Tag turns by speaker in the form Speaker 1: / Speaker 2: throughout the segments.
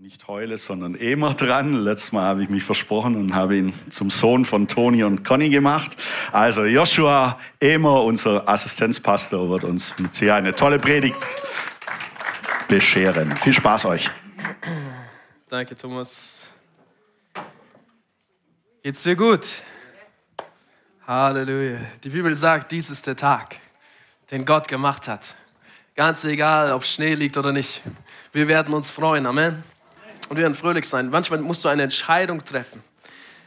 Speaker 1: nicht heule, sondern immer dran. Letztes Mal habe ich mich versprochen und habe ihn zum Sohn von Toni und Conny gemacht. Also Joshua Emer, unser Assistenzpastor, wird uns mit hier eine tolle Predigt bescheren. Viel Spaß euch.
Speaker 2: Danke, Thomas. Geht's dir gut? Halleluja. Die Bibel sagt, dies ist der Tag, den Gott gemacht hat. Ganz egal, ob Schnee liegt oder nicht. Wir werden uns freuen. Amen und wir werden fröhlich sein. Manchmal musst du eine Entscheidung treffen.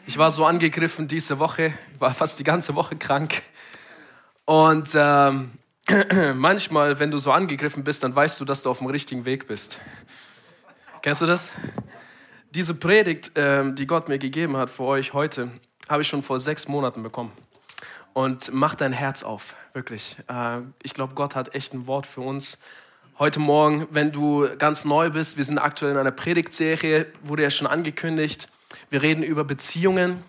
Speaker 2: Ich war so angegriffen diese Woche, ich war fast die ganze Woche krank. Und ähm, manchmal, wenn du so angegriffen bist, dann weißt du, dass du auf dem richtigen Weg bist. Kennst du das? Diese Predigt, ähm, die Gott mir gegeben hat für euch heute, habe ich schon vor sechs Monaten bekommen. Und mach dein Herz auf, wirklich. Äh, ich glaube, Gott hat echt ein Wort für uns heute Morgen, wenn du ganz neu bist. Wir sind aktuell in einer Predigtserie, wurde ja schon angekündigt. Wir reden über Beziehungen.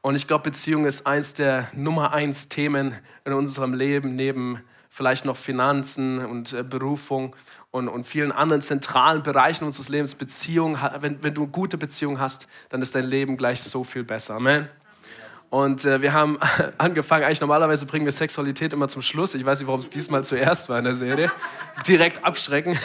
Speaker 2: Und ich glaube, Beziehung ist eins der Nummer eins Themen in unserem Leben, neben vielleicht noch Finanzen und äh, Berufung und, und vielen anderen zentralen Bereichen unseres Lebens. Beziehung, wenn, wenn du eine gute Beziehung hast, dann ist dein Leben gleich so viel besser. Amen. Und äh, wir haben angefangen, eigentlich normalerweise bringen wir Sexualität immer zum Schluss. Ich weiß nicht, warum es diesmal zuerst war in der Serie. Direkt abschrecken.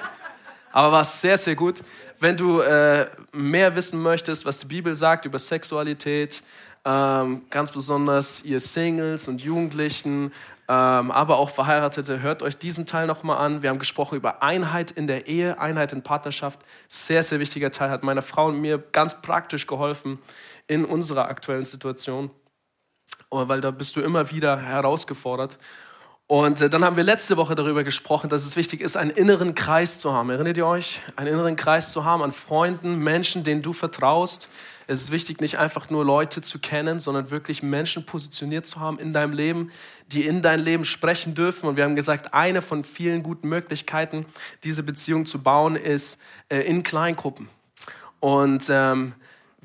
Speaker 2: Aber war sehr, sehr gut. Wenn du äh, mehr wissen möchtest, was die Bibel sagt über Sexualität, ähm, ganz besonders ihr Singles und Jugendlichen, ähm, aber auch Verheiratete, hört euch diesen Teil nochmal an. Wir haben gesprochen über Einheit in der Ehe, Einheit in Partnerschaft. Sehr, sehr wichtiger Teil, hat meiner Frau und mir ganz praktisch geholfen in unserer aktuellen Situation, weil da bist du immer wieder herausgefordert. Und äh, dann haben wir letzte Woche darüber gesprochen, dass es wichtig ist, einen inneren Kreis zu haben. Erinnert ihr euch? Einen inneren Kreis zu haben an Freunden, Menschen, denen du vertraust. Es ist wichtig, nicht einfach nur Leute zu kennen, sondern wirklich Menschen positioniert zu haben in deinem Leben, die in dein Leben sprechen dürfen. Und wir haben gesagt, eine von vielen guten Möglichkeiten, diese Beziehung zu bauen, ist äh, in Kleingruppen. Und ähm,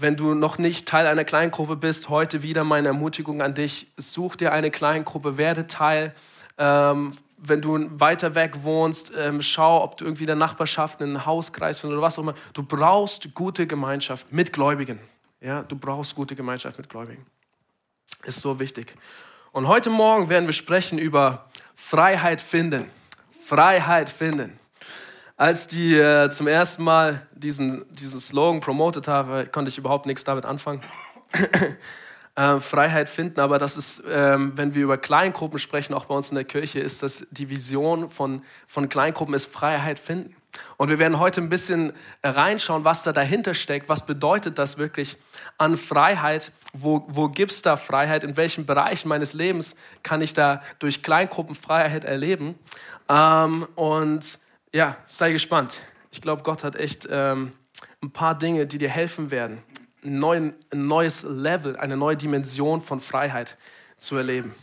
Speaker 2: wenn du noch nicht Teil einer Kleingruppe bist, heute wieder meine Ermutigung an dich, such dir eine Kleingruppe, werde Teil. Ähm, wenn du weiter weg wohnst, ähm, schau, ob du irgendwie in der Nachbarschaft einen Hauskreis findest oder was auch immer. Du brauchst gute Gemeinschaft mit Gläubigen. Ja, du brauchst gute Gemeinschaft mit Gläubigen. Ist so wichtig. Und heute Morgen werden wir sprechen über Freiheit finden. Freiheit finden als die äh, zum ersten Mal diesen, diesen Slogan promotet habe, konnte ich überhaupt nichts damit anfangen. äh, Freiheit finden, aber das ist, ähm, wenn wir über Kleingruppen sprechen, auch bei uns in der Kirche, ist das die Vision von, von Kleingruppen ist Freiheit finden. Und wir werden heute ein bisschen reinschauen, was da dahinter steckt. Was bedeutet das wirklich an Freiheit? Wo, wo gibt es da Freiheit? In welchen Bereichen meines Lebens kann ich da durch Kleingruppen Freiheit erleben? Ähm, und ja, sei gespannt. Ich glaube, Gott hat echt ähm, ein paar Dinge, die dir helfen werden, ein, neuen, ein neues Level, eine neue Dimension von Freiheit zu erleben.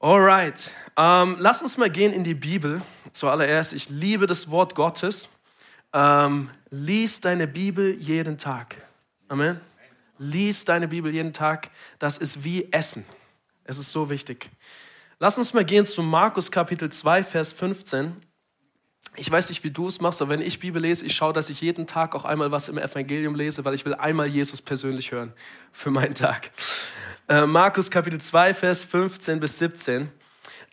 Speaker 2: Alright, ähm, lass uns mal gehen in die Bibel. Zuallererst, ich liebe das Wort Gottes. Ähm, lies deine Bibel jeden Tag. Amen. Lies deine Bibel jeden Tag. Das ist wie Essen. Es ist so wichtig. Lass uns mal gehen zu Markus Kapitel 2, Vers 15. Ich weiß nicht, wie du es machst, aber wenn ich Bibel lese, ich schaue, dass ich jeden Tag auch einmal was im Evangelium lese, weil ich will einmal Jesus persönlich hören für meinen Tag. Äh, Markus Kapitel 2, Vers 15 bis 17.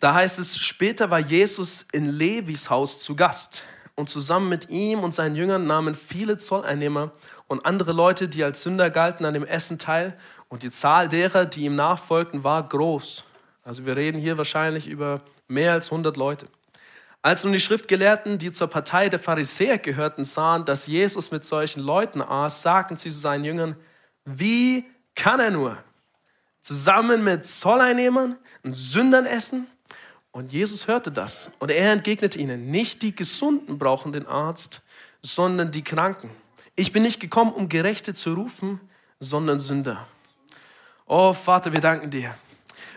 Speaker 2: Da heißt es, später war Jesus in Levis Haus zu Gast und zusammen mit ihm und seinen Jüngern nahmen viele Zolleinnehmer und andere Leute, die als Sünder galten, an dem Essen teil und die Zahl derer, die ihm nachfolgten, war groß. Also wir reden hier wahrscheinlich über mehr als 100 Leute. Als nun die Schriftgelehrten, die zur Partei der Pharisäer gehörten, sahen, dass Jesus mit solchen Leuten aß, sagten sie zu seinen Jüngern, wie kann er nur zusammen mit Zolleinnehmern und Sündern essen? Und Jesus hörte das und er entgegnete ihnen, nicht die Gesunden brauchen den Arzt, sondern die Kranken. Ich bin nicht gekommen, um Gerechte zu rufen, sondern Sünder. Oh Vater, wir danken dir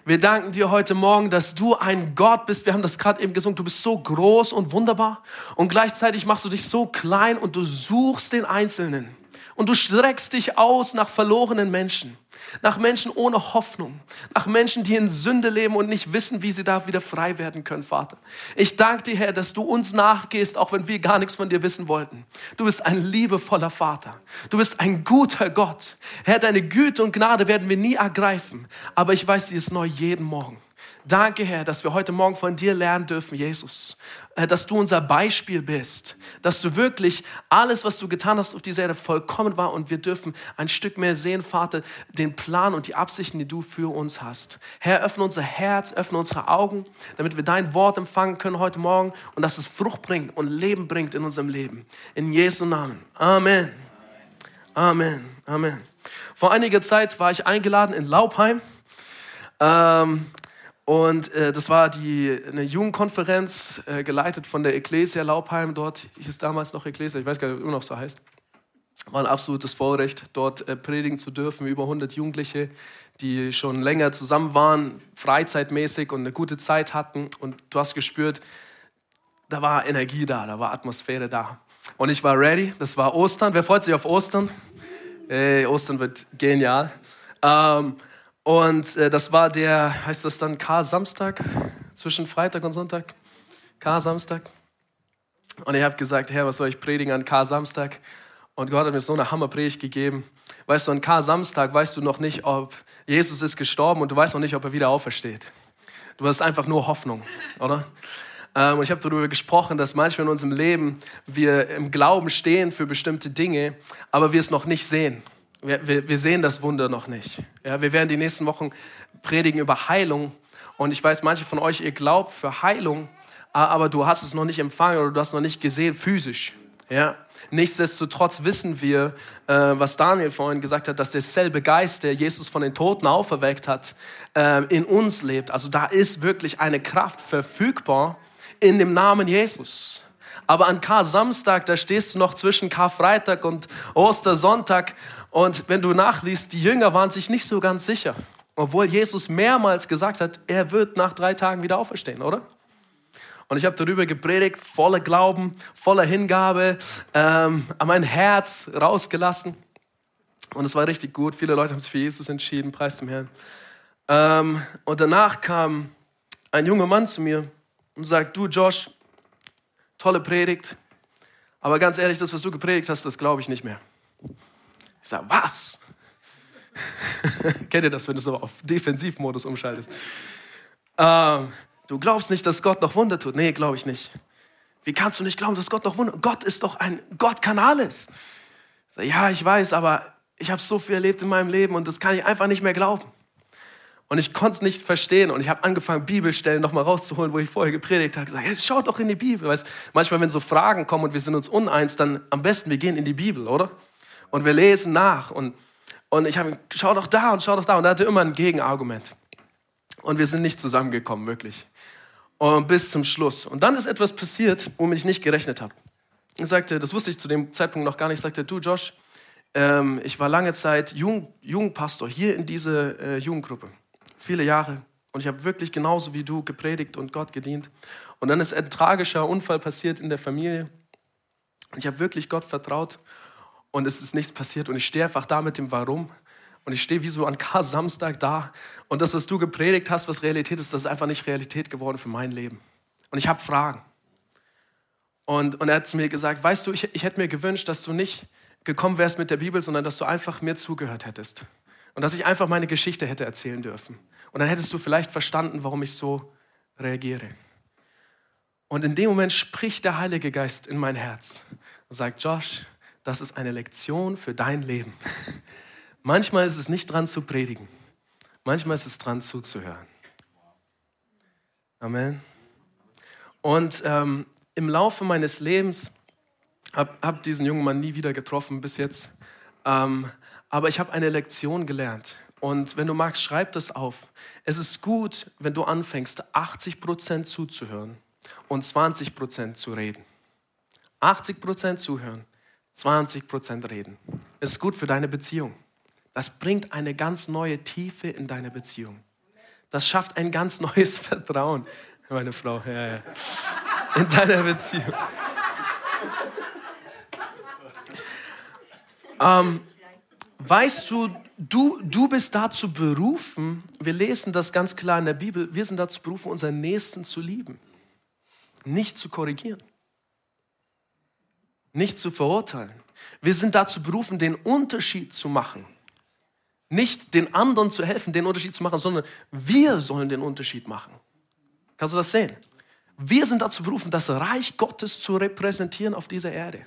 Speaker 2: wir danken dir heute Morgen, dass du ein Gott bist. Wir haben das gerade eben gesungen. Du bist so groß und wunderbar. Und gleichzeitig machst du dich so klein und du suchst den Einzelnen. Und du streckst dich aus nach verlorenen Menschen, nach Menschen ohne Hoffnung, nach Menschen, die in Sünde leben und nicht wissen, wie sie da wieder frei werden können, Vater. Ich danke dir, Herr, dass du uns nachgehst, auch wenn wir gar nichts von dir wissen wollten. Du bist ein liebevoller Vater. Du bist ein guter Gott. Herr, deine Güte und Gnade werden wir nie ergreifen, aber ich weiß, sie ist neu jeden Morgen. Danke, Herr, dass wir heute Morgen von dir lernen dürfen, Jesus. Dass du unser Beispiel bist. Dass du wirklich alles, was du getan hast auf dieser Erde, vollkommen war. Und wir dürfen ein Stück mehr sehen, Vater, den Plan und die Absichten, die du für uns hast. Herr, öffne unser Herz, öffne unsere Augen, damit wir dein Wort empfangen können heute Morgen und dass es Frucht bringt und Leben bringt in unserem Leben. In Jesu Namen. Amen. Amen. Amen. Vor einiger Zeit war ich eingeladen in Laubheim. Ähm, und äh, das war die, eine Jugendkonferenz, äh, geleitet von der Ecclesia Laubheim. Dort hieß damals noch Ecclesia, ich weiß gar nicht, ob es immer noch so heißt. War ein absolutes Vorrecht, dort äh, predigen zu dürfen. Über 100 Jugendliche, die schon länger zusammen waren, freizeitmäßig und eine gute Zeit hatten. Und du hast gespürt, da war Energie da, da war Atmosphäre da. Und ich war ready. Das war Ostern. Wer freut sich auf Ostern? Hey, Ostern wird genial. Ähm, und äh, das war der, heißt das dann K-Samstag, zwischen Freitag und Sonntag? K-Samstag. Und ich habe gesagt, Herr, was soll ich predigen an K-Samstag? Und Gott hat mir so eine Hammerpredigt gegeben. Weißt du, an K-Samstag weißt du noch nicht, ob Jesus ist gestorben und du weißt noch nicht, ob er wieder aufersteht. Du hast einfach nur Hoffnung, oder? Ähm, und ich habe darüber gesprochen, dass manchmal in unserem Leben wir im Glauben stehen für bestimmte Dinge, aber wir es noch nicht sehen. Wir, wir, wir sehen das Wunder noch nicht. Ja, wir werden die nächsten Wochen predigen über Heilung. Und ich weiß, manche von euch, ihr glaubt für Heilung, aber du hast es noch nicht empfangen oder du hast es noch nicht gesehen physisch. Ja. Nichtsdestotrotz wissen wir, äh, was Daniel vorhin gesagt hat, dass derselbe Geist, der Jesus von den Toten auferweckt hat, äh, in uns lebt. Also da ist wirklich eine Kraft verfügbar in dem Namen Jesus. Aber an Kar-Samstag, da stehst du noch zwischen Karfreitag und Ostersonntag und wenn du nachliest, die Jünger waren sich nicht so ganz sicher, obwohl Jesus mehrmals gesagt hat, er wird nach drei Tagen wieder auferstehen, oder? Und ich habe darüber gepredigt, voller Glauben, voller Hingabe, ähm, an mein Herz rausgelassen. Und es war richtig gut. Viele Leute haben sich für Jesus entschieden, preis zum Herrn. Ähm, und danach kam ein junger Mann zu mir und sagt, du Josh, tolle Predigt, aber ganz ehrlich, das, was du gepredigt hast, das glaube ich nicht mehr. Ich sage, was? Kennt ihr das, wenn du so auf Defensivmodus umschaltest? Ähm, du glaubst nicht, dass Gott noch Wunder tut? Nee, glaube ich nicht. Wie kannst du nicht glauben, dass Gott noch Wunder Gott ist doch ein, Gott kann alles. Ich sage, ja, ich weiß, aber ich habe so viel erlebt in meinem Leben und das kann ich einfach nicht mehr glauben. Und ich konnte es nicht verstehen und ich habe angefangen, Bibelstellen nochmal rauszuholen, wo ich vorher gepredigt habe. Gesagt, hey, schaut doch in die Bibel. Weißt, manchmal, wenn so Fragen kommen und wir sind uns uneins, dann am besten, wir gehen in die Bibel, oder? Und wir lesen nach. Und, und ich habe schau doch da und schau doch da. Und er hatte immer ein Gegenargument. Und wir sind nicht zusammengekommen, wirklich. Und bis zum Schluss. Und dann ist etwas passiert, womit ich nicht gerechnet habe. Er sagte, das wusste ich zu dem Zeitpunkt noch gar nicht, sagte, du Josh, ähm, ich war lange Zeit Jugend, Jugendpastor hier in dieser äh, Jugendgruppe. Viele Jahre. Und ich habe wirklich genauso wie du gepredigt und Gott gedient. Und dann ist ein tragischer Unfall passiert in der Familie. Und ich habe wirklich Gott vertraut und es ist nichts passiert und ich stehe einfach da mit dem Warum und ich stehe wie so an Kar-Samstag da und das, was du gepredigt hast, was Realität ist, das ist einfach nicht Realität geworden für mein Leben. Und ich habe Fragen. Und, und er hat zu mir gesagt, weißt du, ich, ich hätte mir gewünscht, dass du nicht gekommen wärst mit der Bibel, sondern dass du einfach mir zugehört hättest. Und dass ich einfach meine Geschichte hätte erzählen dürfen. Und dann hättest du vielleicht verstanden, warum ich so reagiere. Und in dem Moment spricht der Heilige Geist in mein Herz und sagt, Josh, das ist eine Lektion für dein Leben. Manchmal ist es nicht dran zu predigen, manchmal ist es dran zuzuhören. Amen. Und ähm, im Laufe meines Lebens habe hab diesen jungen Mann nie wieder getroffen bis jetzt. Ähm, aber ich habe eine Lektion gelernt. Und wenn du magst, schreib das auf. Es ist gut, wenn du anfängst, 80 Prozent zuzuhören und 20 Prozent zu reden. 80 Prozent zuhören, 20 Prozent reden. Es ist gut für deine Beziehung. Das bringt eine ganz neue Tiefe in deine Beziehung. Das schafft ein ganz neues Vertrauen, meine Frau, ja, ja. in deiner Beziehung. Ähm, weißt du, du, du bist dazu berufen, wir lesen das ganz klar in der Bibel, wir sind dazu berufen, unseren Nächsten zu lieben, nicht zu korrigieren, nicht zu verurteilen. Wir sind dazu berufen, den Unterschied zu machen. Nicht den anderen zu helfen, den Unterschied zu machen, sondern wir sollen den Unterschied machen. Kannst du das sehen? Wir sind dazu berufen, das Reich Gottes zu repräsentieren auf dieser Erde.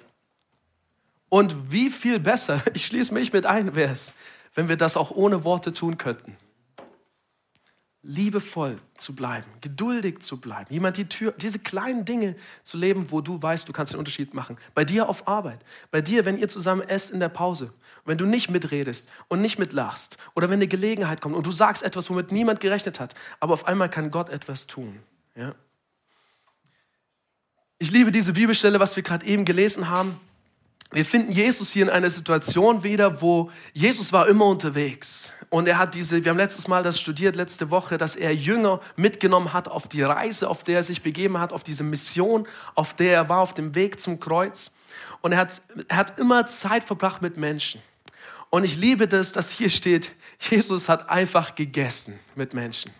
Speaker 2: Und wie viel besser, ich schließe mich mit ein, wäre es, wenn wir das auch ohne Worte tun könnten. Liebevoll zu bleiben, geduldig zu bleiben, jemand die Tür, diese kleinen Dinge zu leben, wo du weißt, du kannst den Unterschied machen. Bei dir auf Arbeit, bei dir, wenn ihr zusammen esst in der Pause, wenn du nicht mitredest und nicht mitlachst oder wenn eine Gelegenheit kommt und du sagst etwas, womit niemand gerechnet hat, aber auf einmal kann Gott etwas tun. Ja? Ich liebe diese Bibelstelle, was wir gerade eben gelesen haben. Wir finden Jesus hier in einer Situation wieder, wo Jesus war immer unterwegs. Und er hat diese, wir haben letztes Mal das studiert, letzte Woche, dass er Jünger mitgenommen hat auf die Reise, auf der er sich begeben hat, auf diese Mission, auf der er war, auf dem Weg zum Kreuz. Und er hat, er hat immer Zeit verbracht mit Menschen. Und ich liebe das, dass hier steht, Jesus hat einfach gegessen mit Menschen.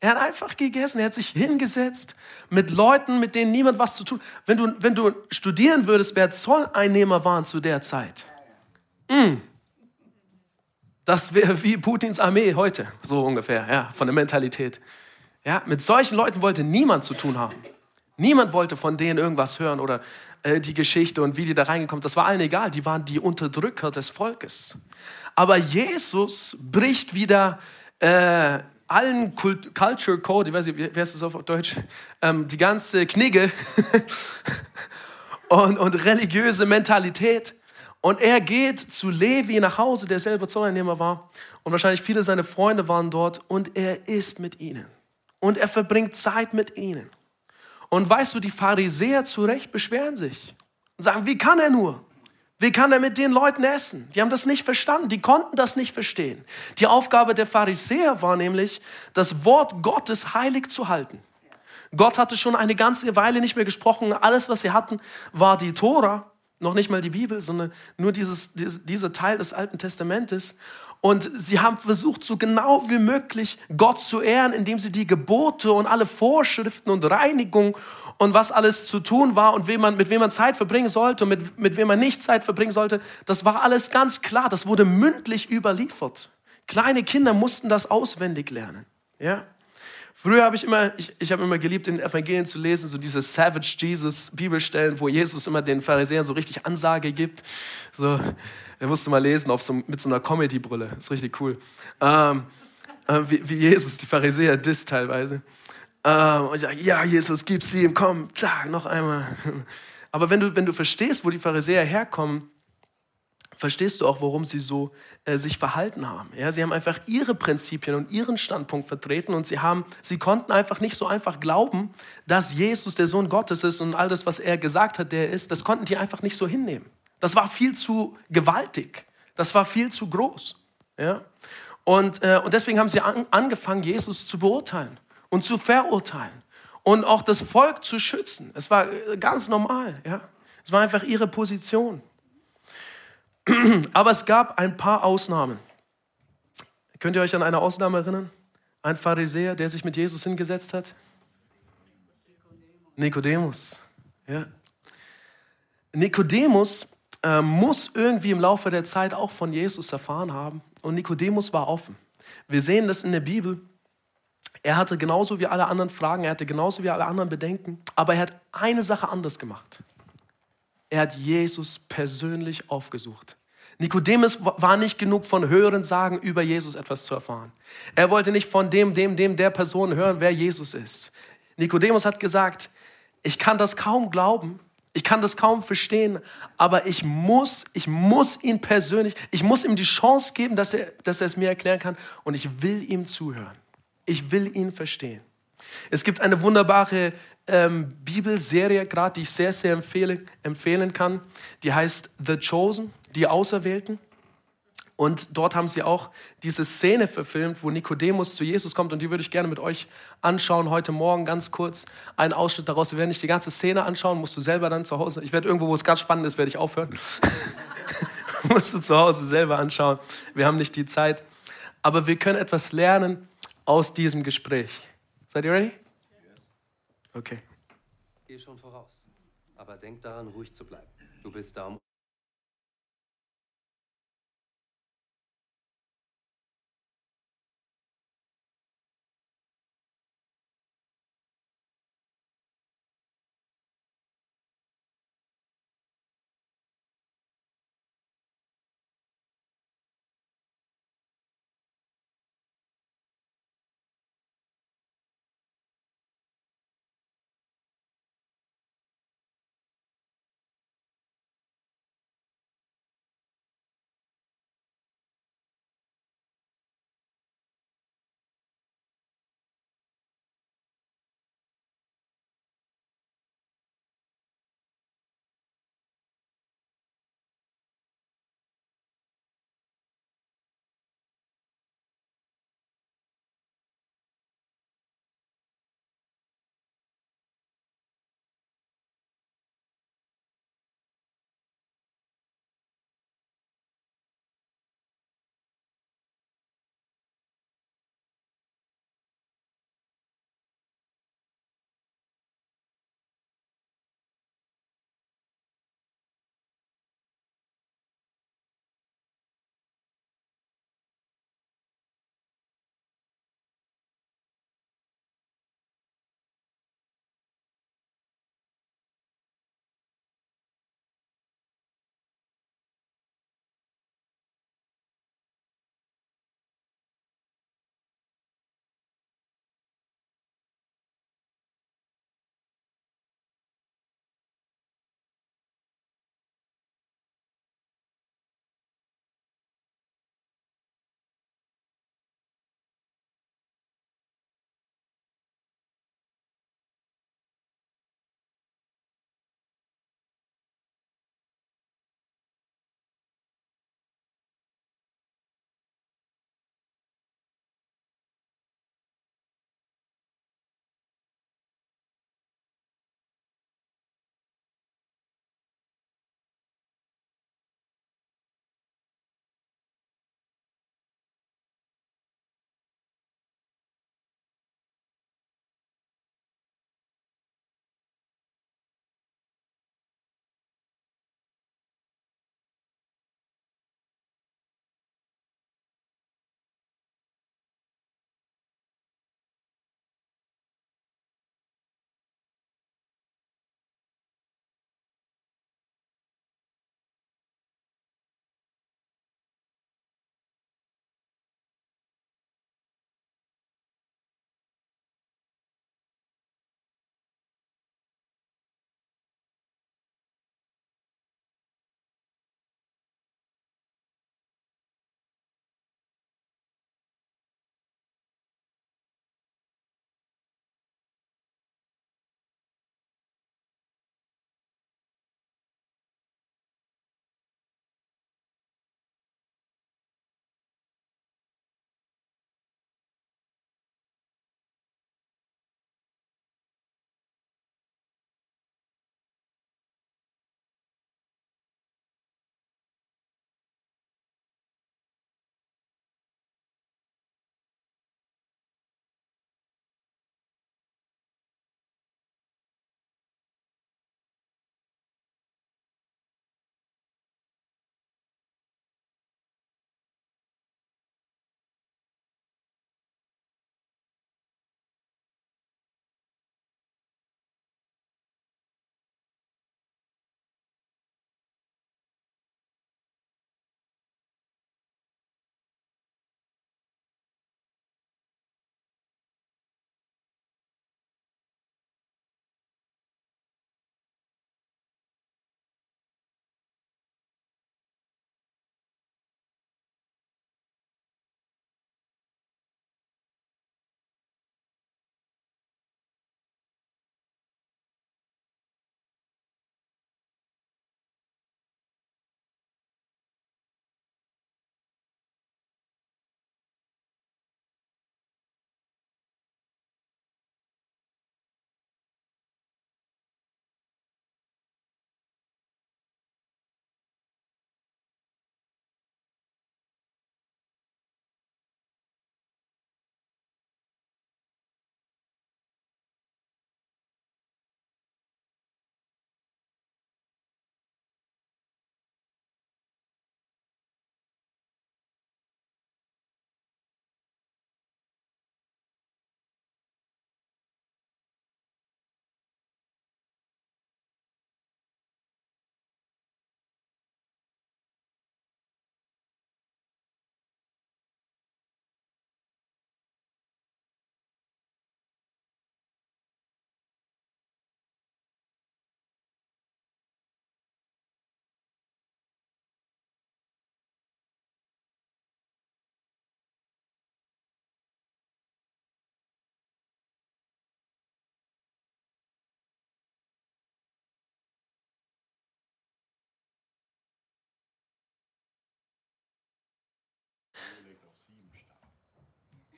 Speaker 2: Er hat einfach gegessen, er hat sich hingesetzt mit Leuten, mit denen niemand was zu tun. Wenn du, wenn du studieren würdest, wer Zolleinnehmer waren zu der Zeit, mm, das wäre wie Putins Armee heute, so ungefähr, ja, von der Mentalität. Ja, mit solchen Leuten wollte niemand zu tun haben. Niemand wollte von denen irgendwas hören oder äh, die Geschichte und wie die da reingekommen Das war allen egal. Die waren die Unterdrücker des Volkes. Aber Jesus bricht wieder äh, allen Kult Culture Code, ich weiß nicht, wie heißt das auf Deutsch, ähm, die ganze Knigge und, und religiöse Mentalität. Und er geht zu Levi nach Hause, der selber Zolleinnehmer war. Und wahrscheinlich viele seiner Freunde waren dort. Und er isst mit ihnen. Und er verbringt Zeit mit ihnen. Und weißt du, die Pharisäer zu Recht beschweren sich und sagen, wie kann er nur? Wie kann er mit den Leuten essen? Die haben das nicht verstanden, die konnten das nicht verstehen. Die Aufgabe der Pharisäer war nämlich, das Wort Gottes heilig zu halten. Gott hatte schon eine ganze Weile nicht mehr gesprochen. Alles, was sie hatten, war die Tora, noch nicht mal die Bibel, sondern nur dieses, dieser Teil des Alten Testamentes. Und sie haben versucht, so genau wie möglich Gott zu ehren, indem sie die Gebote und alle Vorschriften und Reinigung und was alles zu tun war und wem man, mit wem man Zeit verbringen sollte und mit, mit wem man nicht Zeit verbringen sollte, das war alles ganz klar. Das wurde mündlich überliefert. Kleine Kinder mussten das auswendig lernen. Ja? Früher habe ich immer, ich, ich habe immer geliebt, in den Evangelien zu lesen, so diese Savage Jesus Bibelstellen, wo Jesus immer den Pharisäern so richtig Ansage gibt. So, er musste mal lesen auf so, mit so einer Comedy-Brille. Ist richtig cool. Ähm, äh, wie, wie, Jesus die Pharisäer disst teilweise. Ähm, und ich sage, ja, Jesus, gib sie ihm, komm, zack, noch einmal. Aber wenn du, wenn du verstehst, wo die Pharisäer herkommen, verstehst du auch, warum sie so äh, sich verhalten haben. Ja, sie haben einfach ihre Prinzipien und ihren Standpunkt vertreten und sie, haben, sie konnten einfach nicht so einfach glauben, dass Jesus der Sohn Gottes ist und all das, was er gesagt hat, der ist, das konnten die einfach nicht so hinnehmen. Das war viel zu gewaltig. Das war viel zu groß. Ja? Und, äh, und deswegen haben sie an, angefangen, Jesus zu beurteilen und zu verurteilen und auch das Volk zu schützen. Es war äh, ganz normal. Ja? Es war einfach ihre Position. Aber es gab ein paar Ausnahmen. Könnt ihr euch an eine Ausnahme erinnern? Ein Pharisäer, der sich mit Jesus hingesetzt hat? Nikodemus. Ja. Nikodemus äh, muss irgendwie im Laufe der Zeit auch von Jesus erfahren haben. Und Nikodemus war offen. Wir sehen das in der Bibel. Er hatte genauso wie alle anderen Fragen, er hatte genauso wie alle anderen Bedenken, aber er hat eine Sache anders gemacht. Er hat Jesus persönlich aufgesucht. Nikodemus war nicht genug von höheren Sagen über Jesus etwas zu erfahren. Er wollte nicht von dem, dem, dem, der Person hören, wer Jesus ist. Nikodemus hat gesagt, ich kann das kaum glauben, ich kann das kaum verstehen, aber ich muss, ich muss ihn persönlich, ich muss ihm die Chance geben, dass er, dass er es mir erklären kann und ich will ihm zuhören. Ich will ihn verstehen. Es gibt eine wunderbare ähm, Bibelserie, gerade die ich sehr, sehr empfehle, empfehlen kann. Die heißt The Chosen, die Auserwählten. Und dort haben sie auch diese Szene verfilmt, wo Nikodemus zu Jesus kommt. Und die würde ich gerne mit euch anschauen heute Morgen ganz kurz. Einen Ausschnitt daraus. Wir werden nicht die ganze Szene anschauen, musst du selber dann zu Hause. Ich werde irgendwo, wo es ganz spannend ist, werde ich aufhören. musst du zu Hause selber anschauen. Wir haben nicht die Zeit. Aber wir können etwas lernen aus diesem Gespräch. Seid ihr ready? Okay.
Speaker 3: Geh schon voraus. Aber denk daran, ruhig zu bleiben. Du bist da, um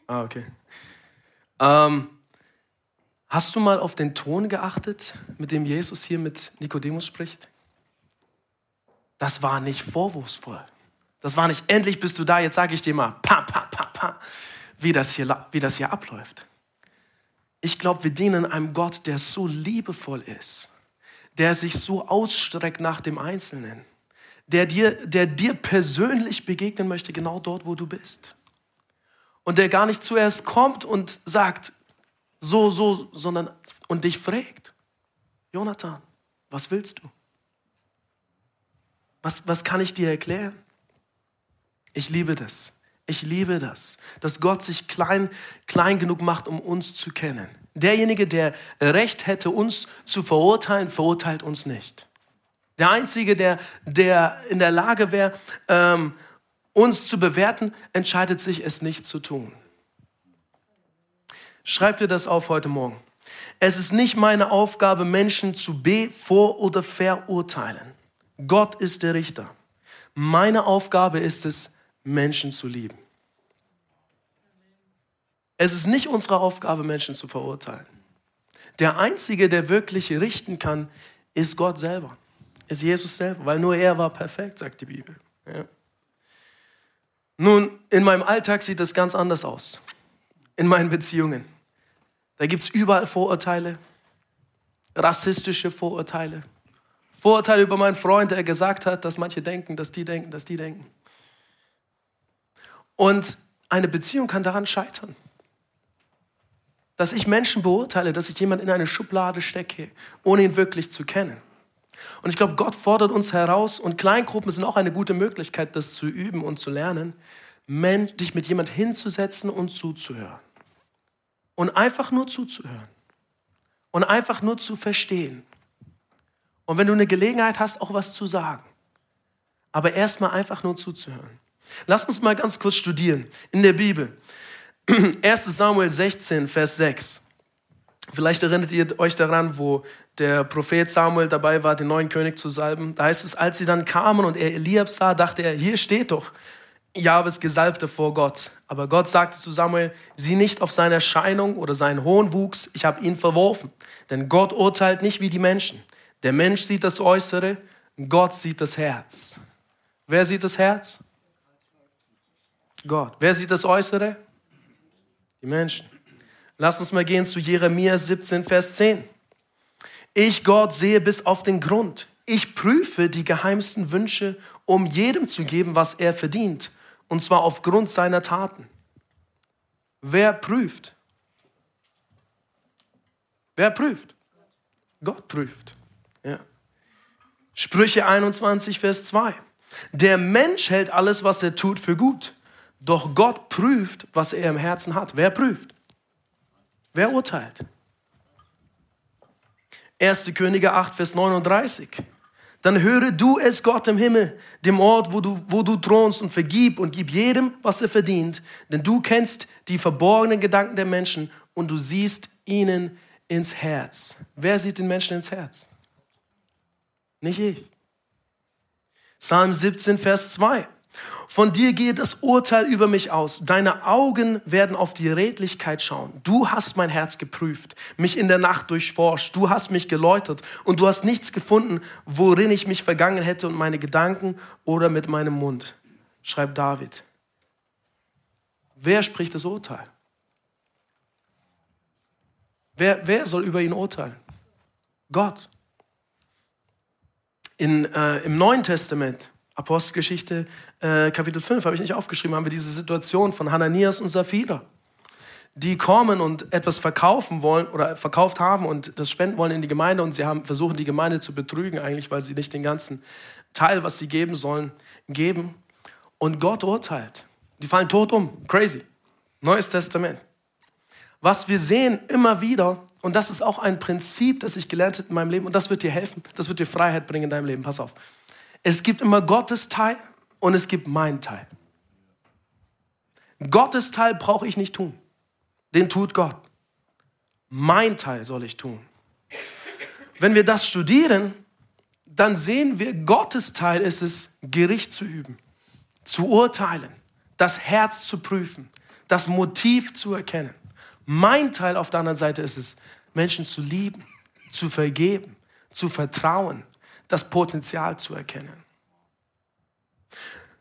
Speaker 2: Ah, okay. Ähm, hast du mal auf den Ton geachtet, mit dem Jesus hier mit Nikodemus spricht? Das war nicht vorwurfsvoll. Das war nicht, endlich bist du da, jetzt sage ich dir mal, pa, pa, pa, pa, wie das hier, wie das hier abläuft. Ich glaube, wir dienen einem Gott, der so liebevoll ist, der sich so ausstreckt nach dem Einzelnen, der dir, der dir persönlich begegnen möchte, genau dort, wo du bist. Und der gar nicht zuerst kommt und sagt, so, so, sondern und dich fragt, Jonathan, was willst du? Was, was kann ich dir erklären? Ich liebe das. Ich liebe das, dass Gott sich klein, klein genug macht, um uns zu kennen. Derjenige, der Recht hätte, uns zu verurteilen, verurteilt uns nicht. Der Einzige, der, der in der Lage wäre, ähm, uns zu bewerten, entscheidet sich, es nicht zu tun. Schreib dir das auf heute Morgen. Es ist nicht meine Aufgabe, Menschen zu be-, vor- oder verurteilen. Gott ist der Richter. Meine Aufgabe ist es, Menschen zu lieben. Es ist nicht unsere Aufgabe, Menschen zu verurteilen. Der Einzige, der wirklich richten kann, ist Gott selber, ist Jesus selber, weil nur er war perfekt, sagt die Bibel. Ja. Nun, in meinem Alltag sieht es ganz anders aus. In meinen Beziehungen. Da gibt es überall Vorurteile, rassistische Vorurteile, Vorurteile über meinen Freund, der gesagt hat, dass manche denken, dass die denken, dass die denken. Und eine Beziehung kann daran scheitern. Dass ich Menschen beurteile, dass ich jemanden in eine Schublade stecke, ohne ihn wirklich zu kennen. Und ich glaube, Gott fordert uns heraus und Kleingruppen sind auch eine gute Möglichkeit, das zu üben und zu lernen, dich mit jemand hinzusetzen und zuzuhören. Und einfach nur zuzuhören. Und einfach nur zu verstehen. Und wenn du eine Gelegenheit hast, auch was zu sagen. Aber erstmal einfach nur zuzuhören. Lass uns mal ganz kurz studieren in der Bibel. 1 Samuel 16, Vers 6. Vielleicht erinnert ihr euch daran, wo der Prophet Samuel dabei war, den neuen König zu salben. Da heißt es, als sie dann kamen und er Eliab sah, dachte er, hier steht doch Jahwes Gesalbte vor Gott. Aber Gott sagte zu Samuel, sieh nicht auf seine Erscheinung oder seinen hohen Wuchs, ich habe ihn verworfen. Denn Gott urteilt nicht wie die Menschen. Der Mensch sieht das Äußere, Gott sieht das Herz. Wer sieht das Herz? Gott. Wer sieht das Äußere? Die Menschen. Lass uns mal gehen zu Jeremia 17, Vers 10. Ich, Gott, sehe bis auf den Grund. Ich prüfe die geheimsten Wünsche, um jedem zu geben, was er verdient. Und zwar aufgrund seiner Taten. Wer prüft? Wer prüft? Gott prüft. Ja. Sprüche 21, Vers 2. Der Mensch hält alles, was er tut, für gut. Doch Gott prüft, was er im Herzen hat. Wer prüft? Wer urteilt? 1. Könige 8, Vers 39. Dann höre du es Gott im Himmel, dem Ort, wo du, wo du thronst und vergib und gib jedem, was er verdient. Denn du kennst die verborgenen Gedanken der Menschen und du siehst ihnen ins Herz. Wer sieht den Menschen ins Herz? Nicht ich. Psalm 17, Vers 2. Von dir geht das Urteil über mich aus. Deine Augen werden auf die Redlichkeit schauen. Du hast mein Herz geprüft, mich in der Nacht durchforscht. Du hast mich geläutert und du hast nichts gefunden, worin ich mich vergangen hätte und meine Gedanken oder mit meinem Mund. Schreibt David. Wer spricht das Urteil? Wer, wer soll über ihn urteilen? Gott. In, äh, Im Neuen Testament Apostelgeschichte äh, Kapitel 5, habe ich nicht aufgeschrieben, haben wir diese Situation von Hananias und Sapphira, die kommen und etwas verkaufen wollen oder verkauft haben und das spenden wollen in die Gemeinde und sie haben versuchen, die Gemeinde zu betrügen eigentlich, weil sie nicht den ganzen Teil, was sie geben sollen, geben. Und Gott urteilt. Die fallen tot um. Crazy. Neues Testament. Was wir sehen immer wieder, und das ist auch ein Prinzip, das ich gelernt habe in meinem Leben, und das wird dir helfen, das wird dir Freiheit bringen in deinem Leben. Pass auf. Es gibt immer Gottes Teil und es gibt meinen Teil. Gottes Teil brauche ich nicht tun. Den tut Gott. Mein Teil soll ich tun. Wenn wir das studieren, dann sehen wir, Gottes Teil ist es, Gericht zu üben, zu urteilen, das Herz zu prüfen, das Motiv zu erkennen. Mein Teil auf der anderen Seite ist es, Menschen zu lieben, zu vergeben, zu vertrauen, das Potenzial zu erkennen.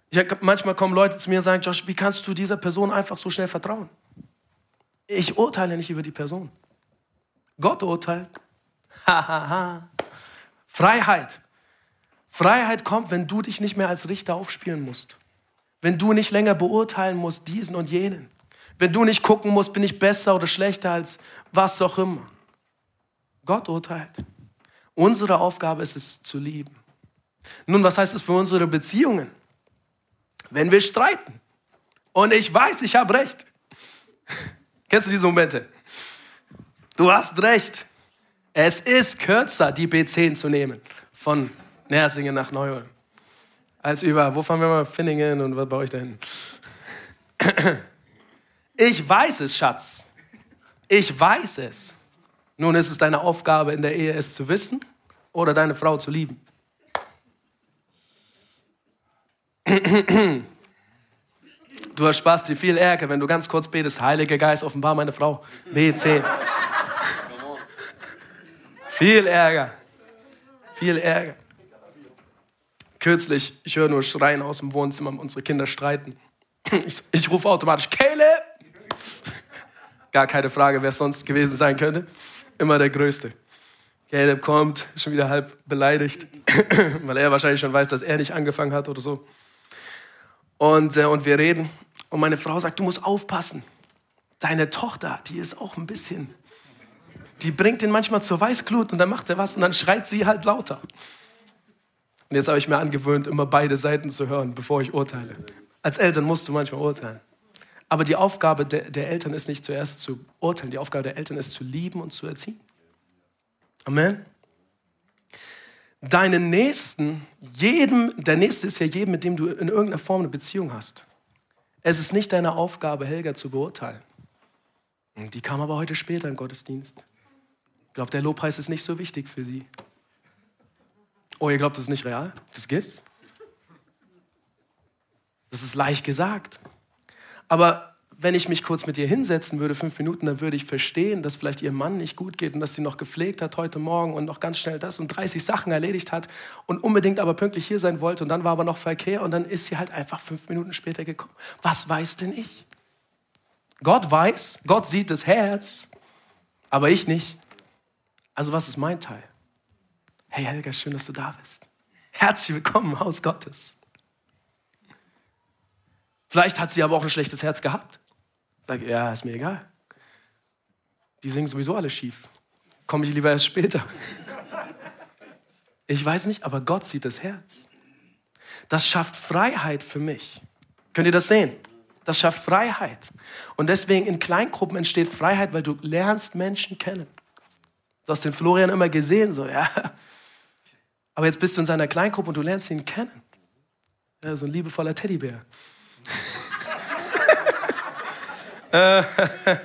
Speaker 2: Ich, manchmal kommen Leute zu mir und sagen, Josh, wie kannst du dieser Person einfach so schnell vertrauen? Ich urteile nicht über die Person. Gott urteilt. Freiheit. Freiheit kommt, wenn du dich nicht mehr als Richter aufspielen musst. Wenn du nicht länger beurteilen musst, diesen und jenen. Wenn du nicht gucken musst, bin ich besser oder schlechter als was auch immer. Gott urteilt. Unsere Aufgabe ist es zu lieben. Nun, was heißt es für unsere Beziehungen? Wenn wir streiten und ich weiß, ich habe recht. Kennst du diese Momente? Du hast recht. Es ist kürzer, die B10 zu nehmen von Nersingen nach Neu als über, wo fahren wir mal, Finningen und was baue ich da hin? Ich weiß es, Schatz. Ich weiß es. Nun ist es deine Aufgabe in der Ehe, es zu wissen oder deine Frau zu lieben. Du ersparst dir viel Ärger, wenn du ganz kurz betest, Heiliger Geist, offenbar meine Frau. B, C. viel Ärger. Viel Ärger. Kürzlich, ich höre nur Schreien aus dem Wohnzimmer, unsere Kinder streiten. Ich, ich rufe automatisch, Caleb! Gar keine Frage, wer es sonst gewesen sein könnte immer der Größte. Caleb kommt, schon wieder halb beleidigt, weil er wahrscheinlich schon weiß, dass er nicht angefangen hat oder so. Und, äh, und wir reden. Und meine Frau sagt, du musst aufpassen. Deine Tochter, die ist auch ein bisschen, die bringt ihn manchmal zur Weißglut und dann macht er was und dann schreit sie halt lauter. Und jetzt habe ich mir angewöhnt, immer beide Seiten zu hören, bevor ich urteile. Als Eltern musst du manchmal urteilen. Aber die Aufgabe der, der, Eltern ist nicht zuerst zu urteilen, die Aufgabe der Eltern ist zu lieben und zu erziehen. Amen. Deinen Nächsten, jedem, der Nächste ist ja jedem, mit dem du in irgendeiner Form eine Beziehung hast. Es ist nicht deine Aufgabe, Helga zu beurteilen. Die kam aber heute später im Gottesdienst. Ich glaube, der Lobpreis ist nicht so wichtig für sie. Oh, ihr glaubt, das ist nicht real? Das gibt's? Das ist leicht gesagt. Aber wenn ich mich kurz mit ihr hinsetzen würde, fünf Minuten, dann würde ich verstehen, dass vielleicht ihr Mann nicht gut geht und dass sie noch gepflegt hat heute Morgen und noch ganz schnell das und 30 Sachen erledigt hat und unbedingt aber pünktlich hier sein wollte und dann war aber noch Verkehr und dann ist sie halt einfach fünf Minuten später gekommen. Was weiß denn ich? Gott weiß, Gott sieht das Herz, aber ich nicht. Also was ist mein Teil? Hey Helga, schön, dass du da bist. Herzlich willkommen im Haus Gottes. Vielleicht hat sie aber auch ein schlechtes Herz gehabt. Sag, ja, ist mir egal. Die singen sowieso alle schief. Komme ich lieber erst später. Ich weiß nicht, aber Gott sieht das Herz. Das schafft Freiheit für mich. Könnt ihr das sehen? Das schafft Freiheit. Und deswegen in Kleingruppen entsteht Freiheit, weil du lernst Menschen kennen. Du hast den Florian immer gesehen, so, ja. Aber jetzt bist du in seiner Kleingruppe und du lernst ihn kennen. Ja, so ein liebevoller Teddybär.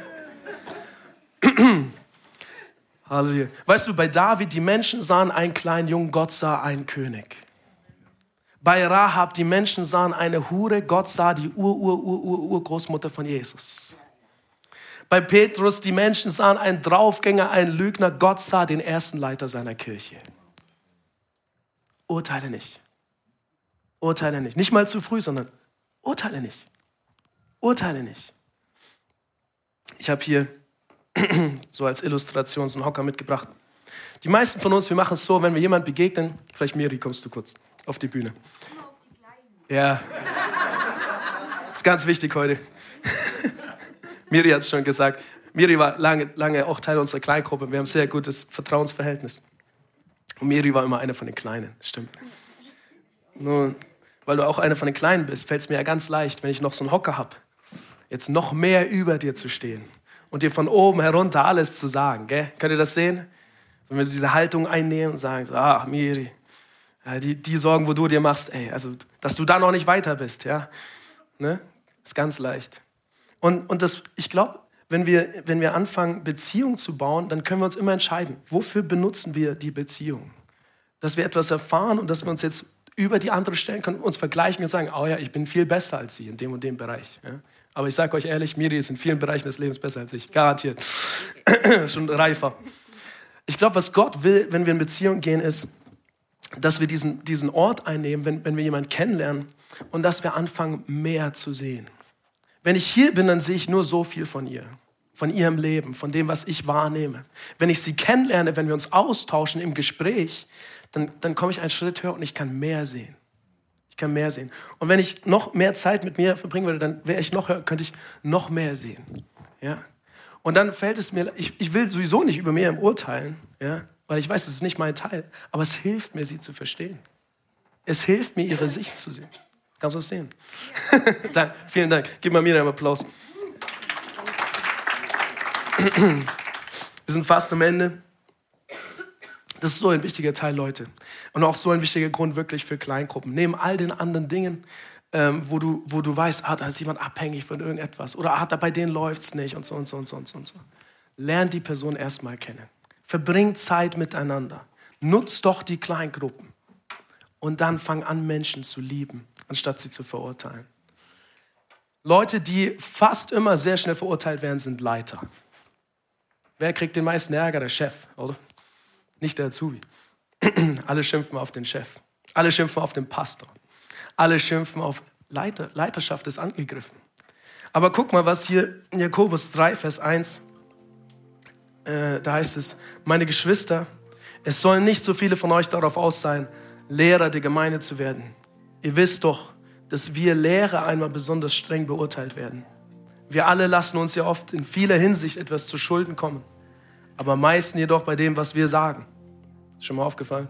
Speaker 2: Halleluja. Weißt du, bei David, die Menschen sahen einen kleinen Jungen, Gott sah einen König. Bei Rahab, die Menschen sahen eine Hure, Gott sah die Ur-Ur-Ur-Ur-Großmutter von Jesus. Bei Petrus, die Menschen sahen einen Draufgänger, einen Lügner, Gott sah den ersten Leiter seiner Kirche. Urteile nicht. Urteile nicht. Nicht mal zu früh, sondern Urteile nicht. Urteile nicht. Ich habe hier so als Illustration so einen Hocker mitgebracht. Die meisten von uns, wir machen es so, wenn wir jemand begegnen, vielleicht Miri, kommst du kurz auf die Bühne. Ja, ist ganz wichtig heute. Miri hat es schon gesagt. Miri war lange, lange auch Teil unserer Kleingruppe. Wir haben ein sehr gutes Vertrauensverhältnis. Und Miri war immer eine von den Kleinen, stimmt. Nur weil du auch einer von den Kleinen bist, fällt es mir ja ganz leicht, wenn ich noch so einen Hocker habe, jetzt noch mehr über dir zu stehen und dir von oben herunter alles zu sagen. Gell? Könnt ihr das sehen? Wenn wir so diese Haltung einnehmen und sagen, so, ah, Miri, die, die Sorgen, wo du dir machst, ey, also, dass du da noch nicht weiter bist, ja, ne? ist ganz leicht. Und, und das, ich glaube, wenn wir, wenn wir anfangen, Beziehungen zu bauen, dann können wir uns immer entscheiden, wofür benutzen wir die Beziehung? Dass wir etwas erfahren und dass wir uns jetzt über die andere stellen, können uns vergleichen und sagen, oh ja, ich bin viel besser als sie in dem und dem Bereich. Ja? Aber ich sage euch ehrlich, Miri ist in vielen Bereichen des Lebens besser als ich. Garantiert. Schon reifer. Ich glaube, was Gott will, wenn wir in Beziehung gehen, ist, dass wir diesen, diesen Ort einnehmen, wenn, wenn wir jemanden kennenlernen und dass wir anfangen, mehr zu sehen. Wenn ich hier bin, dann sehe ich nur so viel von ihr, von ihrem Leben, von dem, was ich wahrnehme. Wenn ich sie kennenlerne, wenn wir uns austauschen im Gespräch, dann, dann komme ich einen Schritt höher und ich kann mehr sehen. Ich kann mehr sehen. Und wenn ich noch mehr Zeit mit mir verbringen würde, dann wäre ich noch höher, könnte ich noch mehr sehen. Ja? Und dann fällt es mir, ich, ich will sowieso nicht über mir im Urteilen, ja? weil ich weiß, es ist nicht mein Teil, aber es hilft mir, sie zu verstehen. Es hilft mir, ihre Sicht zu sehen. Kannst du das sehen? Dank, vielen Dank. Gib mal mir einen Applaus. Wir sind fast am Ende. Das ist so ein wichtiger Teil, Leute. Und auch so ein wichtiger Grund wirklich für Kleingruppen. Neben all den anderen Dingen, ähm, wo, du, wo du weißt, ah, da ist jemand abhängig von irgendetwas oder ah, da bei denen läuft es nicht und so und so und so und so und so. Lernt die Person erstmal kennen. Verbringt Zeit miteinander. Nutzt doch die Kleingruppen. Und dann fang an, Menschen zu lieben, anstatt sie zu verurteilen. Leute, die fast immer sehr schnell verurteilt werden, sind Leiter. Wer kriegt den meisten Ärger? Der Chef, oder? Nicht der Azubi. Alle schimpfen auf den Chef. Alle schimpfen auf den Pastor. Alle schimpfen auf Leiter. Leiterschaft ist angegriffen. Aber guck mal, was hier in Jakobus 3, Vers 1, äh, da heißt es, meine Geschwister, es sollen nicht so viele von euch darauf aus sein, Lehrer der Gemeinde zu werden. Ihr wisst doch, dass wir Lehrer einmal besonders streng beurteilt werden. Wir alle lassen uns ja oft in vieler Hinsicht etwas zu Schulden kommen aber am meisten jedoch bei dem, was wir sagen. Ist schon mal aufgefallen?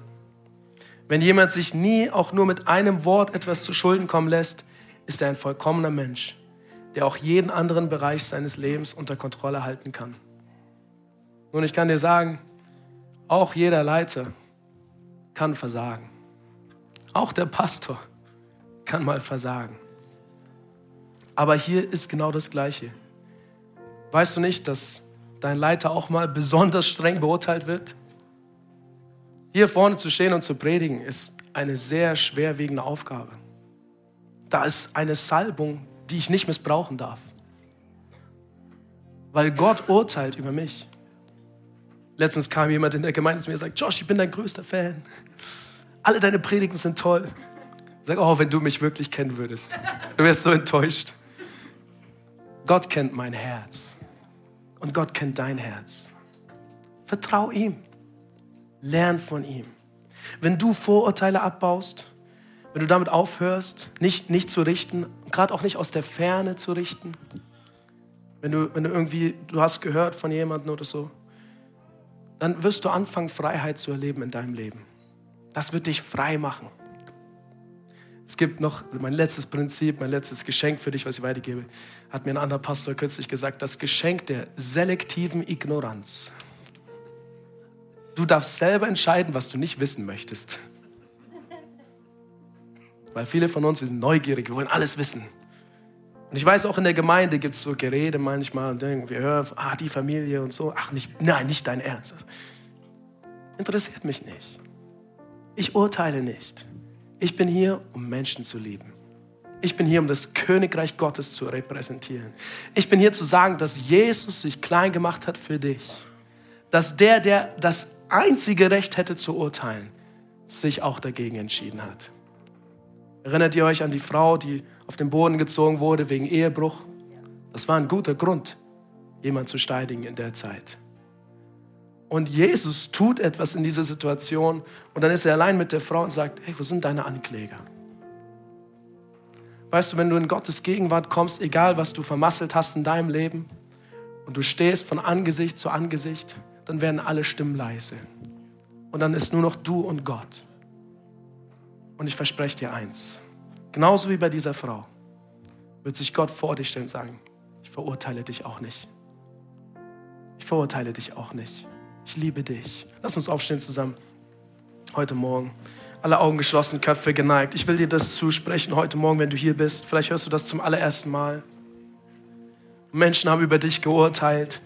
Speaker 2: Wenn jemand sich nie auch nur mit einem Wort etwas zu Schulden kommen lässt, ist er ein vollkommener Mensch, der auch jeden anderen Bereich seines Lebens unter Kontrolle halten kann. Nun, ich kann dir sagen, auch jeder Leiter kann versagen. Auch der Pastor kann mal versagen. Aber hier ist genau das Gleiche. Weißt du nicht, dass dein Leiter auch mal besonders streng beurteilt wird? Hier vorne zu stehen und zu predigen ist eine sehr schwerwiegende Aufgabe. Da ist eine Salbung, die ich nicht missbrauchen darf. Weil Gott urteilt über mich. Letztens kam jemand in der Gemeinde zu mir und sagt, Josh, ich bin dein größter Fan. Alle deine Predigten sind toll. Ich sage, oh, wenn du mich wirklich kennen würdest. Du wärst so enttäuscht. Gott kennt mein Herz. Und Gott kennt dein Herz. Vertrau ihm. Lern von ihm. Wenn du Vorurteile abbaust, wenn du damit aufhörst, nicht, nicht zu richten, gerade auch nicht aus der Ferne zu richten, wenn du, wenn du irgendwie, du hast gehört von jemandem oder so, dann wirst du anfangen, Freiheit zu erleben in deinem Leben. Das wird dich frei machen. Es gibt noch mein letztes Prinzip, mein letztes Geschenk für dich, was ich weitergebe. Hat mir ein anderer Pastor kürzlich gesagt, das Geschenk der selektiven Ignoranz. Du darfst selber entscheiden, was du nicht wissen möchtest. Weil viele von uns, wir sind neugierig, wir wollen alles wissen. Und ich weiß, auch in der Gemeinde gibt es so Gerede manchmal und wir hören, ah, die Familie und so. Ach, nicht, nein, nicht dein Ernst. Interessiert mich nicht. Ich urteile nicht. Ich bin hier, um Menschen zu lieben. Ich bin hier, um das Königreich Gottes zu repräsentieren. Ich bin hier zu sagen, dass Jesus sich klein gemacht hat für dich. Dass der, der das einzige Recht hätte zu urteilen, sich auch dagegen entschieden hat. Erinnert ihr euch an die Frau, die auf den Boden gezogen wurde wegen Ehebruch? Das war ein guter Grund, jemanden zu steinigen in der Zeit. Und Jesus tut etwas in dieser Situation und dann ist er allein mit der Frau und sagt, hey, wo sind deine Ankläger? Weißt du, wenn du in Gottes Gegenwart kommst, egal was du vermasselt hast in deinem Leben und du stehst von Angesicht zu Angesicht, dann werden alle Stimmen leise. Und dann ist nur noch du und Gott. Und ich verspreche dir eins, genauso wie bei dieser Frau, wird sich Gott vor dich stellen und sagen, ich verurteile dich auch nicht. Ich verurteile dich auch nicht. Ich liebe dich. Lass uns aufstehen zusammen heute Morgen. Alle Augen geschlossen, Köpfe geneigt. Ich will dir das zusprechen heute Morgen, wenn du hier bist. Vielleicht hörst du das zum allerersten Mal. Menschen haben über dich geurteilt.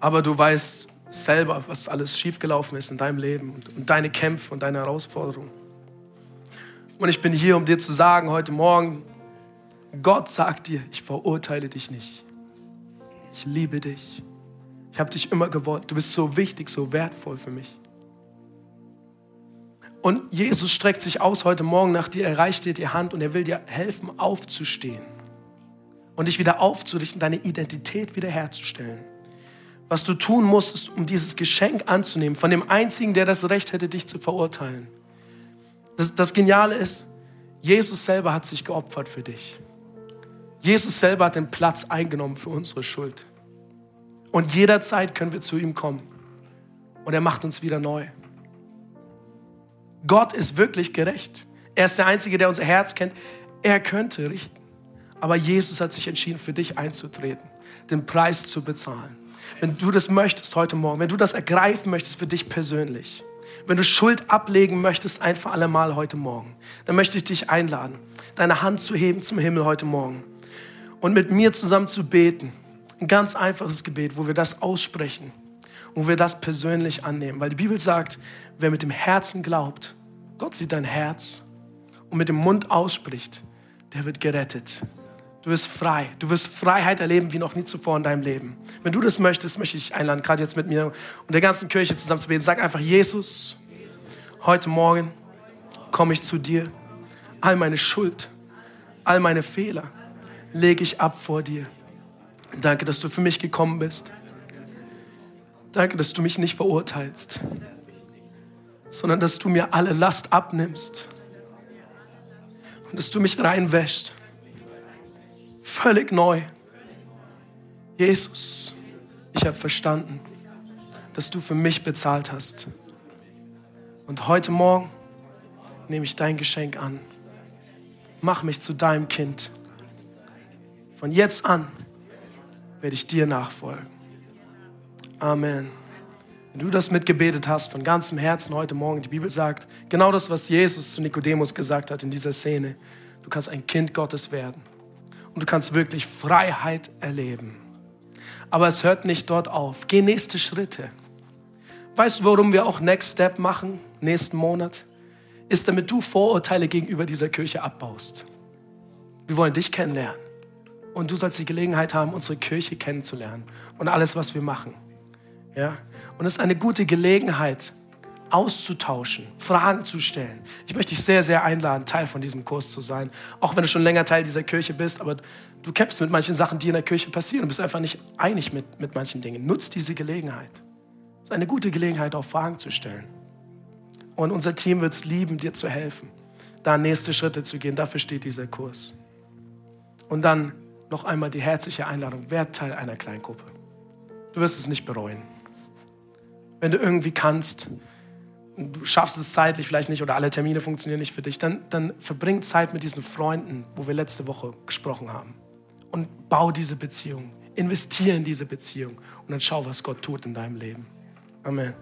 Speaker 2: Aber du weißt selber, was alles schiefgelaufen ist in deinem Leben und, deine Kämpfe und deine Herausforderungen. Und ich bin hier, um dir zu sagen heute Morgen, Gott sagt dir, ich verurteile dich nicht. Ich liebe dich. Ich habe dich immer gewollt. Du bist so wichtig, so wertvoll für mich. Und Jesus streckt sich aus heute Morgen nach dir, er reicht dir die Hand und er will dir helfen, aufzustehen und dich wieder aufzurichten, deine Identität wiederherzustellen. Was du tun musst, ist, um dieses Geschenk anzunehmen, von dem Einzigen, der das Recht hätte, dich zu verurteilen. Das, das Geniale ist, Jesus selber hat sich geopfert für dich. Jesus selber hat den Platz eingenommen für unsere Schuld. Und jederzeit können wir zu ihm kommen. Und er macht uns wieder neu. Gott ist wirklich gerecht. Er ist der Einzige, der unser Herz kennt. Er könnte richten. Aber Jesus hat sich entschieden, für dich einzutreten, den Preis zu bezahlen. Wenn du das möchtest heute Morgen, wenn du das ergreifen möchtest für dich persönlich, wenn du Schuld ablegen möchtest, ein für alle Mal heute Morgen, dann möchte ich dich einladen, deine Hand zu heben zum Himmel heute Morgen und mit mir zusammen zu beten. Ein ganz einfaches Gebet, wo wir das aussprechen wo wir das persönlich annehmen. Weil die Bibel sagt, wer mit dem Herzen glaubt, Gott sieht dein Herz und mit dem Mund ausspricht, der wird gerettet. Du wirst frei. Du wirst Freiheit erleben wie noch nie zuvor in deinem Leben. Wenn du das möchtest, möchte ich einladen, gerade jetzt mit mir und der ganzen Kirche zusammen zu beten. Sag einfach, Jesus, heute Morgen komme ich zu dir. All meine Schuld, all meine Fehler lege ich ab vor dir. Danke, dass du für mich gekommen bist. Danke, dass du mich nicht verurteilst, sondern dass du mir alle Last abnimmst und dass du mich reinwäschst Völlig neu. Jesus, ich habe verstanden, dass du für mich bezahlt hast. Und heute Morgen nehme ich dein Geschenk an. Mach mich zu deinem Kind. Von jetzt an werde ich dir nachfolgen. Amen. Wenn du das mitgebetet hast von ganzem Herzen heute Morgen, die Bibel sagt, genau das, was Jesus zu Nikodemus gesagt hat in dieser Szene, du kannst ein Kind Gottes werden und du kannst wirklich Freiheit erleben. Aber es hört nicht dort auf. Geh nächste Schritte. Weißt du, warum wir auch Next Step machen, nächsten Monat? Ist, damit du Vorurteile gegenüber dieser Kirche abbaust. Wir wollen dich kennenlernen. Und du sollst die Gelegenheit haben, unsere Kirche kennenzulernen und alles, was wir machen. Ja? Und es ist eine gute Gelegenheit, auszutauschen, Fragen zu stellen. Ich möchte dich sehr, sehr einladen, Teil von diesem Kurs zu sein. Auch wenn du schon länger Teil dieser Kirche bist, aber du kämpfst mit manchen Sachen, die in der Kirche passieren und bist einfach nicht einig mit, mit manchen Dingen. Nutz diese Gelegenheit. Es ist eine gute Gelegenheit, auch Fragen zu stellen. Und unser Team wird es lieben, dir zu helfen, da nächste Schritte zu gehen. Dafür steht dieser Kurs. Und dann noch einmal die herzliche Einladung, werd Teil einer Kleingruppe. Du wirst es nicht bereuen. Wenn du irgendwie kannst, du schaffst es zeitlich vielleicht nicht oder alle Termine funktionieren nicht für dich, dann, dann verbring Zeit mit diesen Freunden, wo wir letzte Woche gesprochen haben. Und bau diese Beziehung. Investiere in diese Beziehung und dann schau, was Gott tut in deinem Leben. Amen.